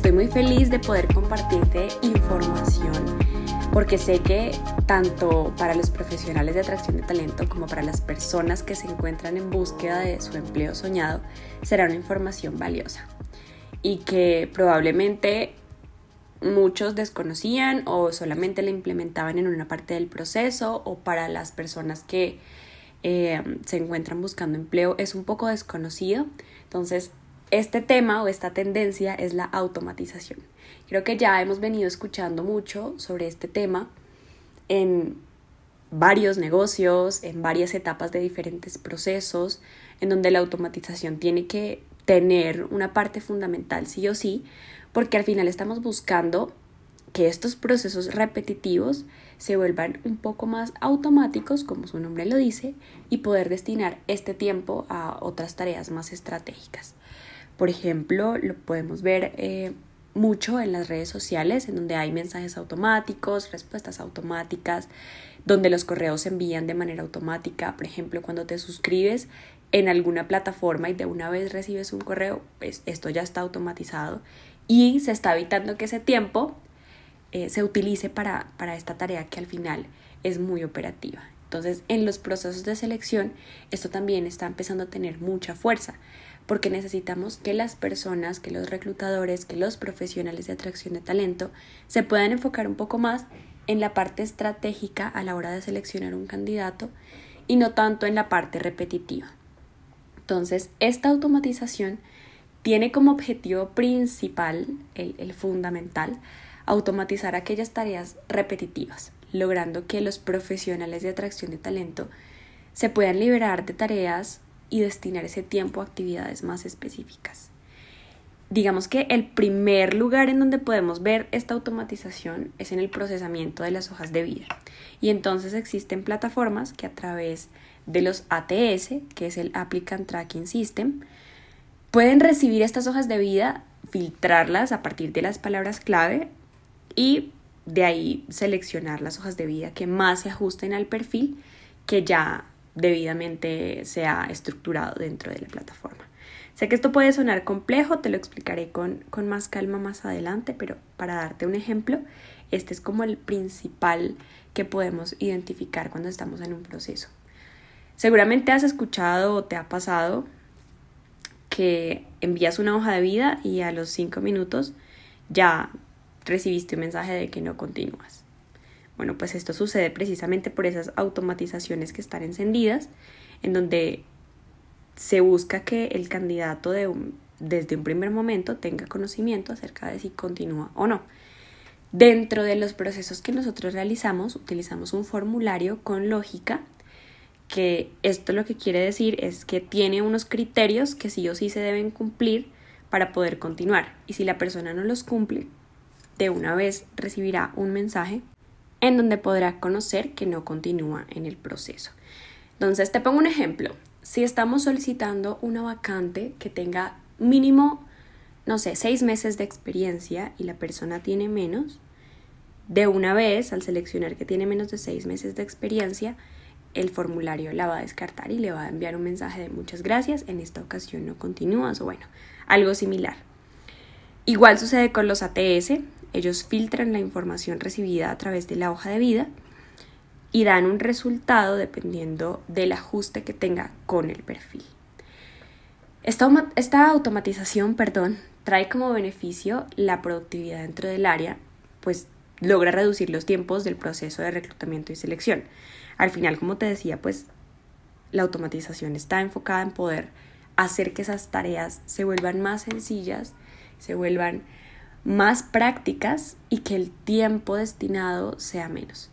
Estoy muy feliz de poder compartirte información porque sé que tanto para los profesionales de atracción de talento como para las personas que se encuentran en búsqueda de su empleo soñado será una información valiosa y que probablemente muchos desconocían o solamente la implementaban en una parte del proceso o para las personas que eh, se encuentran buscando empleo es un poco desconocido. Entonces este tema o esta tendencia es la automatización. Creo que ya hemos venido escuchando mucho sobre este tema en varios negocios, en varias etapas de diferentes procesos, en donde la automatización tiene que tener una parte fundamental sí o sí, porque al final estamos buscando que estos procesos repetitivos se vuelvan un poco más automáticos, como su nombre lo dice, y poder destinar este tiempo a otras tareas más estratégicas. Por ejemplo, lo podemos ver eh, mucho en las redes sociales, en donde hay mensajes automáticos, respuestas automáticas, donde los correos se envían de manera automática. Por ejemplo, cuando te suscribes en alguna plataforma y de una vez recibes un correo, pues esto ya está automatizado y se está evitando que ese tiempo eh, se utilice para, para esta tarea que al final es muy operativa. Entonces, en los procesos de selección, esto también está empezando a tener mucha fuerza porque necesitamos que las personas, que los reclutadores, que los profesionales de atracción de talento se puedan enfocar un poco más en la parte estratégica a la hora de seleccionar un candidato y no tanto en la parte repetitiva. Entonces, esta automatización tiene como objetivo principal, el, fundamental, automatizar aquellas tareas repetitivas, logrando que los profesionales de atracción de talento se puedan liberar de tareas y destinar ese tiempo a actividades más específicas. Digamos que el primer lugar en donde podemos ver esta automatización es en el procesamiento de las hojas de vida. Y entonces existen plataformas que a través de los ATS, que es el Applicant Tracking System, pueden recibir estas hojas de vida, filtrarlas a partir de las palabras clave y de ahí seleccionar las hojas de vida que más se ajusten al perfil que ya debidamente sea estructurado dentro de la plataforma. Sé que esto puede sonar complejo, te lo explicaré con, con más calma más adelante, pero para darte un ejemplo, este es como el principal que podemos identificar cuando estamos en un proceso. Seguramente has escuchado o te ha pasado que envías una hoja de vida y a los cinco minutos ya recibiste un mensaje de que no continúas. Bueno, pues esto sucede precisamente por esas automatizaciones que están encendidas, en donde se busca que el candidato de desde un primer momento tenga conocimiento acerca de si continúa o no. Dentro de los procesos que nosotros realizamos, utilizamos un formulario con lógica, que esto lo que quiere decir es que tiene unos criterios que sí o sí se deben cumplir para poder continuar. Y si la persona no los cumple, de una vez recibirá un mensaje en donde podrá conocer que no continúa en el proceso. Entonces, te pongo un ejemplo. Si estamos solicitando una vacante que tenga mínimo, no sé, seis meses de experiencia y la persona tiene menos, de una vez, al seleccionar que tiene menos de seis meses de experiencia, el formulario la va a descartar y le va a enviar un mensaje de muchas gracias, en esta ocasión no continúas o bueno, algo similar. Igual sucede con los ATS, ellos filtran la información recibida a través de la hoja de vida y dan un resultado dependiendo del ajuste que tenga con el perfil. Esta, esta automatización, perdón, trae como beneficio la productividad dentro del área, pues logra reducir los tiempos del proceso de reclutamiento y selección. Al final, como te decía, pues la automatización está enfocada en poder hacer que esas tareas se vuelvan más sencillas, se vuelvan más prácticas y que el tiempo destinado sea menos.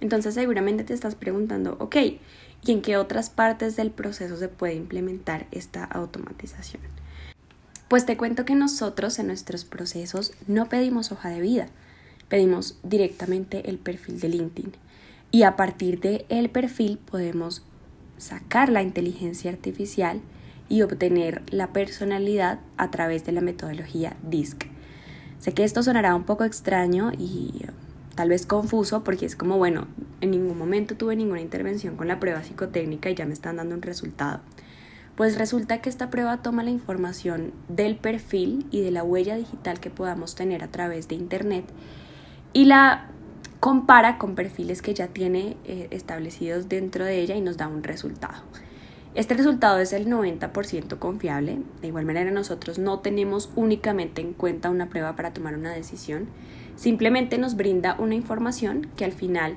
Entonces seguramente te estás preguntando, ok, ¿y en qué otras partes del proceso se puede implementar esta automatización? Pues te cuento que nosotros en nuestros procesos no pedimos hoja de vida, pedimos directamente el perfil de LinkedIn. Y a partir de el perfil podemos sacar la inteligencia artificial y obtener la personalidad a través de la metodología DISC. Sé que esto sonará un poco extraño y tal vez confuso porque es como, bueno, en ningún momento tuve ninguna intervención con la prueba psicotécnica y ya me están dando un resultado. Pues resulta que esta prueba toma la información del perfil y de la huella digital que podamos tener a través de Internet y la compara con perfiles que ya tiene eh, establecidos dentro de ella y nos da un resultado. Este resultado es el 90% confiable. De igual manera nosotros no tenemos únicamente en cuenta una prueba para tomar una decisión. Simplemente nos brinda una información que al final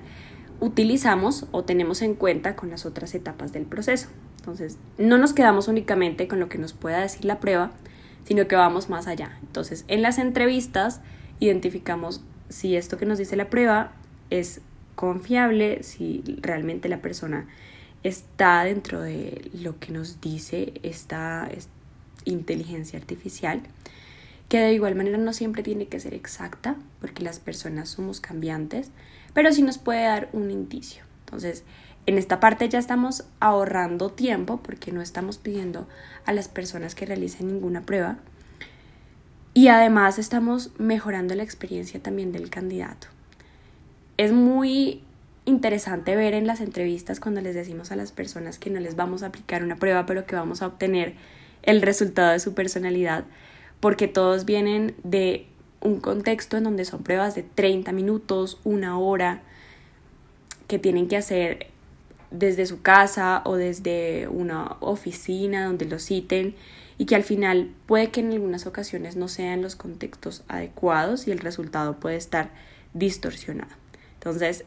utilizamos o tenemos en cuenta con las otras etapas del proceso. Entonces, no nos quedamos únicamente con lo que nos pueda decir la prueba, sino que vamos más allá. Entonces, en las entrevistas identificamos si esto que nos dice la prueba es confiable, si realmente la persona está dentro de lo que nos dice esta inteligencia artificial, que de igual manera no siempre tiene que ser exacta, porque las personas somos cambiantes, pero sí nos puede dar un indicio. Entonces, en esta parte ya estamos ahorrando tiempo porque no estamos pidiendo a las personas que realicen ninguna prueba y además estamos mejorando la experiencia también del candidato. Es muy interesante ver en las entrevistas cuando les decimos a las personas que no les vamos a aplicar una prueba, pero que vamos a obtener el resultado de su personalidad, porque todos vienen de un contexto en donde son pruebas de 30 minutos, una hora, que tienen que hacer desde su casa o desde una oficina donde lo citen y que al final puede que en algunas ocasiones no sean los contextos adecuados y el resultado puede estar distorsionado. Entonces,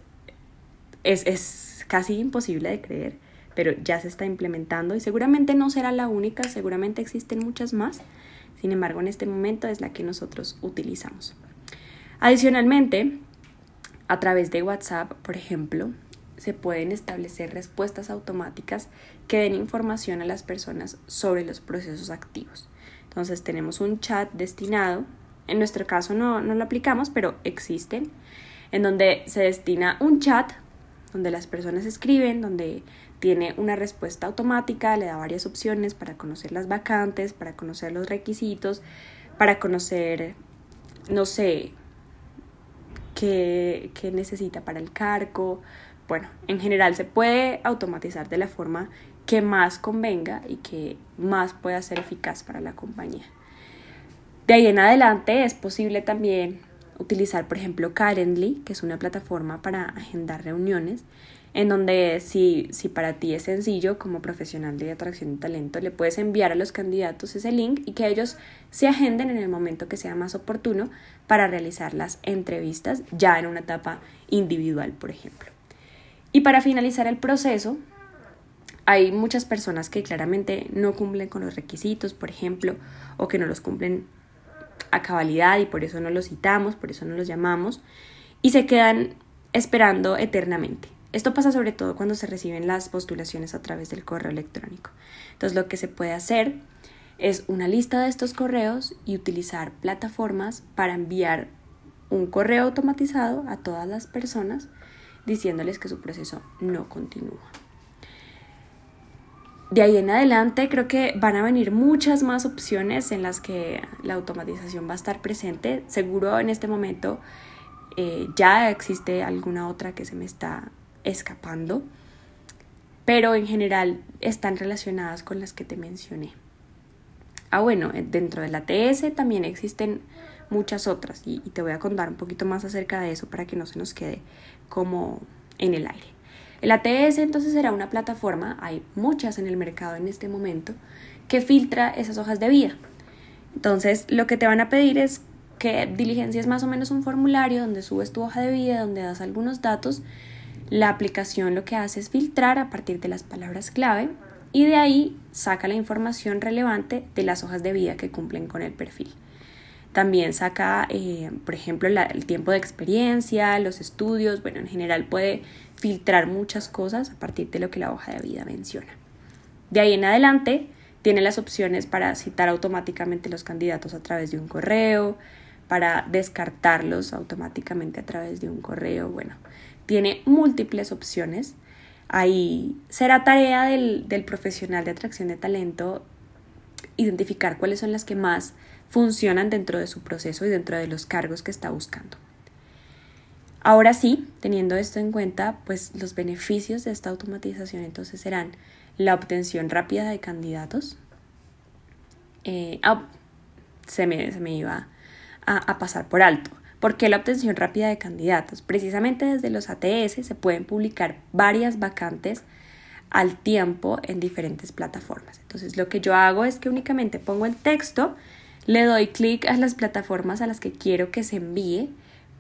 es, casi imposible de creer, pero ya se está implementando y seguramente no será la única, seguramente existen muchas más. Sin embargo, en este momento es la que nosotros utilizamos. Adicionalmente, a través de WhatsApp, por ejemplo, se pueden establecer respuestas automáticas que den información a las personas sobre los procesos activos. Entonces tenemos un chat destinado, en nuestro caso no, no lo aplicamos, pero existen, en donde se destina un chat donde las personas escriben, donde tiene una respuesta automática, le da varias opciones para conocer las vacantes, para conocer los requisitos, para conocer, no sé, qué, qué necesita para el cargo. Bueno, en general se puede automatizar de la forma que más convenga y que más pueda ser eficaz para la compañía. De ahí en adelante es posible también utilizar, por ejemplo, Calendly, que es una plataforma para agendar reuniones, en donde si, si para ti es sencillo como profesional de atracción de talento, le puedes enviar a los candidatos ese link y que ellos se agenden en el momento que sea más oportuno para realizar las entrevistas ya en una etapa individual, por ejemplo. Y para finalizar el proceso, hay muchas personas que claramente no cumplen con los requisitos, por ejemplo, o que no los cumplen a cabalidad y por eso no los citamos, por eso no los llamamos y se quedan esperando eternamente. Esto pasa sobre todo cuando se reciben las postulaciones a través del correo electrónico. Entonces lo que se puede hacer es una lista de estos correos y utilizar plataformas para enviar un correo automatizado a todas las personas diciéndoles que su proceso no continúa de ahí en adelante creo que van a venir muchas más opciones en las que la automatización va a estar presente. Seguro en este momento eh, ya existe alguna otra que se me está escapando, pero en general están relacionadas con las que te mencioné. Ah, bueno, eh, dentro de la TS también existen muchas otras y te voy a contar un poquito más acerca de eso para que no se nos quede como en el aire. El ATS entonces será una plataforma, hay muchas en el mercado en este momento, que filtra esas hojas de vida. Entonces lo que te van a pedir es que diligencias más o menos un formulario donde subes tu hoja de vida, donde das algunos datos. La aplicación lo que hace es filtrar a partir de las palabras clave y de ahí saca la información relevante de las hojas de vida que cumplen con el perfil. También saca, eh, por ejemplo, el tiempo de experiencia, los estudios, bueno, en general puede filtrar muchas cosas a partir de lo que la hoja de vida menciona. De ahí en adelante Tiene las opciones para citar automáticamente los candidatos a través de un correo, para descartarlos automáticamente a través de un correo. Bueno, tiene múltiples opciones. Ahí será tarea del, del profesional de atracción de talento identificar cuáles son las que más funcionan dentro de su proceso y dentro de los cargos que está buscando. Ahora sí, teniendo esto en cuenta, pues los beneficios de esta automatización entonces serán la obtención rápida de candidatos. Eh, ah, se, me, se me iba a, pasar por alto. ¿Por qué la obtención rápida de candidatos? Precisamente desde los ATS se pueden publicar varias vacantes al tiempo en diferentes plataformas. Entonces lo que yo hago es que únicamente pongo el texto, le doy clic a las plataformas a las que quiero que se envíe.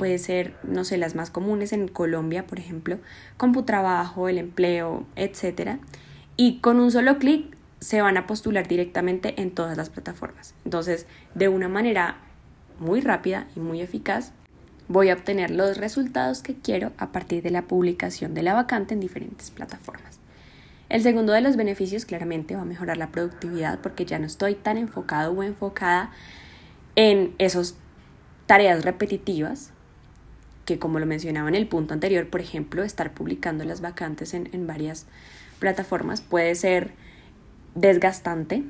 Puede ser, no sé, las más comunes en Colombia, por ejemplo, Computrabajo, el empleo, etc. Y con un solo clic se van a postular directamente en todas las plataformas. Entonces, de una manera muy rápida y muy eficaz, voy a obtener los resultados que quiero a partir de la publicación de la vacante en diferentes plataformas. El segundo de los beneficios claramente va a mejorar la productividad porque ya no estoy tan enfocado o enfocada en esas tareas repetitivas que como lo mencionaba en el punto anterior, por ejemplo, estar publicando las vacantes en, en varias plataformas puede ser desgastante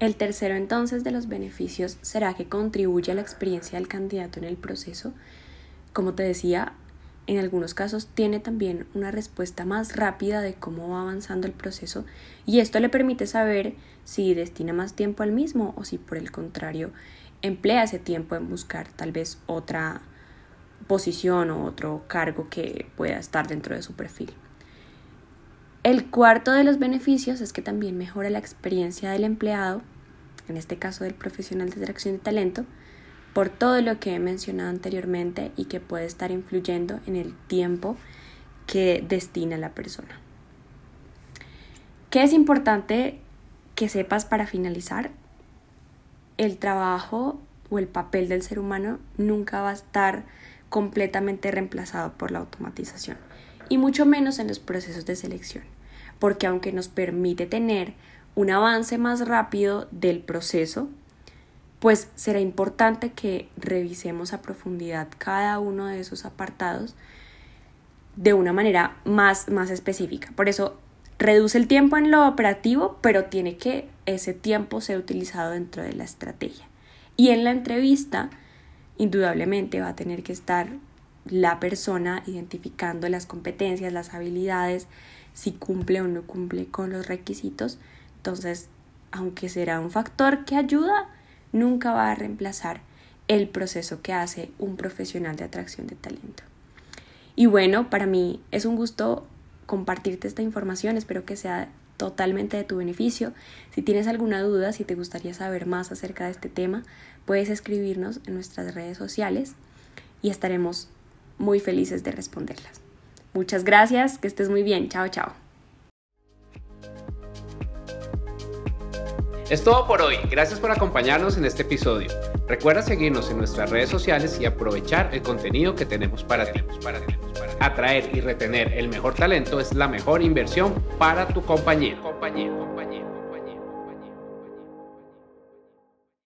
el tercero entonces de los beneficios será que contribuye a la experiencia del candidato en el proceso. Como te decía, en algunos casos tiene también una respuesta más rápida de cómo va avanzando el proceso y esto le permite saber si destina más tiempo al mismo o si por el contrario emplea ese tiempo en buscar tal vez otra posición o otro cargo que pueda estar dentro de su perfil. El cuarto de los beneficios es que también mejora la experiencia del empleado, en este caso del profesional de atracción de talento, por todo lo que he mencionado anteriormente y que puede estar influyendo en el tiempo que destina la persona. ¿Qué es importante que sepas para finalizar? El trabajo o el papel del ser humano nunca va a estar completamente reemplazado por la automatización y mucho menos en los procesos de selección, porque aunque nos permite tener un avance más rápido del proceso, pues será importante que revisemos a profundidad cada uno de esos apartados de una manera más, más específica. Por eso reduce el tiempo en lo operativo, pero tiene que ese tiempo ser utilizado dentro de la estrategia. Y en la entrevista, indudablemente va a tener que estar la persona identificando las competencias, las habilidades, si cumple o no cumple con los requisitos. Entonces, aunque será un factor que ayuda, nunca va a reemplazar el proceso que hace un profesional de atracción de talento. Y bueno, para mí es un gusto compartirte esta información, espero que sea totalmente de tu beneficio. Si tienes alguna duda, si te gustaría saber más acerca de este tema, puedes escribirnos en nuestras redes sociales y estaremos muy felices de responderlas. Muchas gracias, que estés muy bien. Chao, chao. Es todo por hoy. Gracias por acompañarnos en este episodio. Recuerda seguirnos en nuestras redes sociales y aprovechar el contenido que tenemos para ti. Atraer y retener el mejor talento es la mejor inversión para tu compañía. compañía, compañía.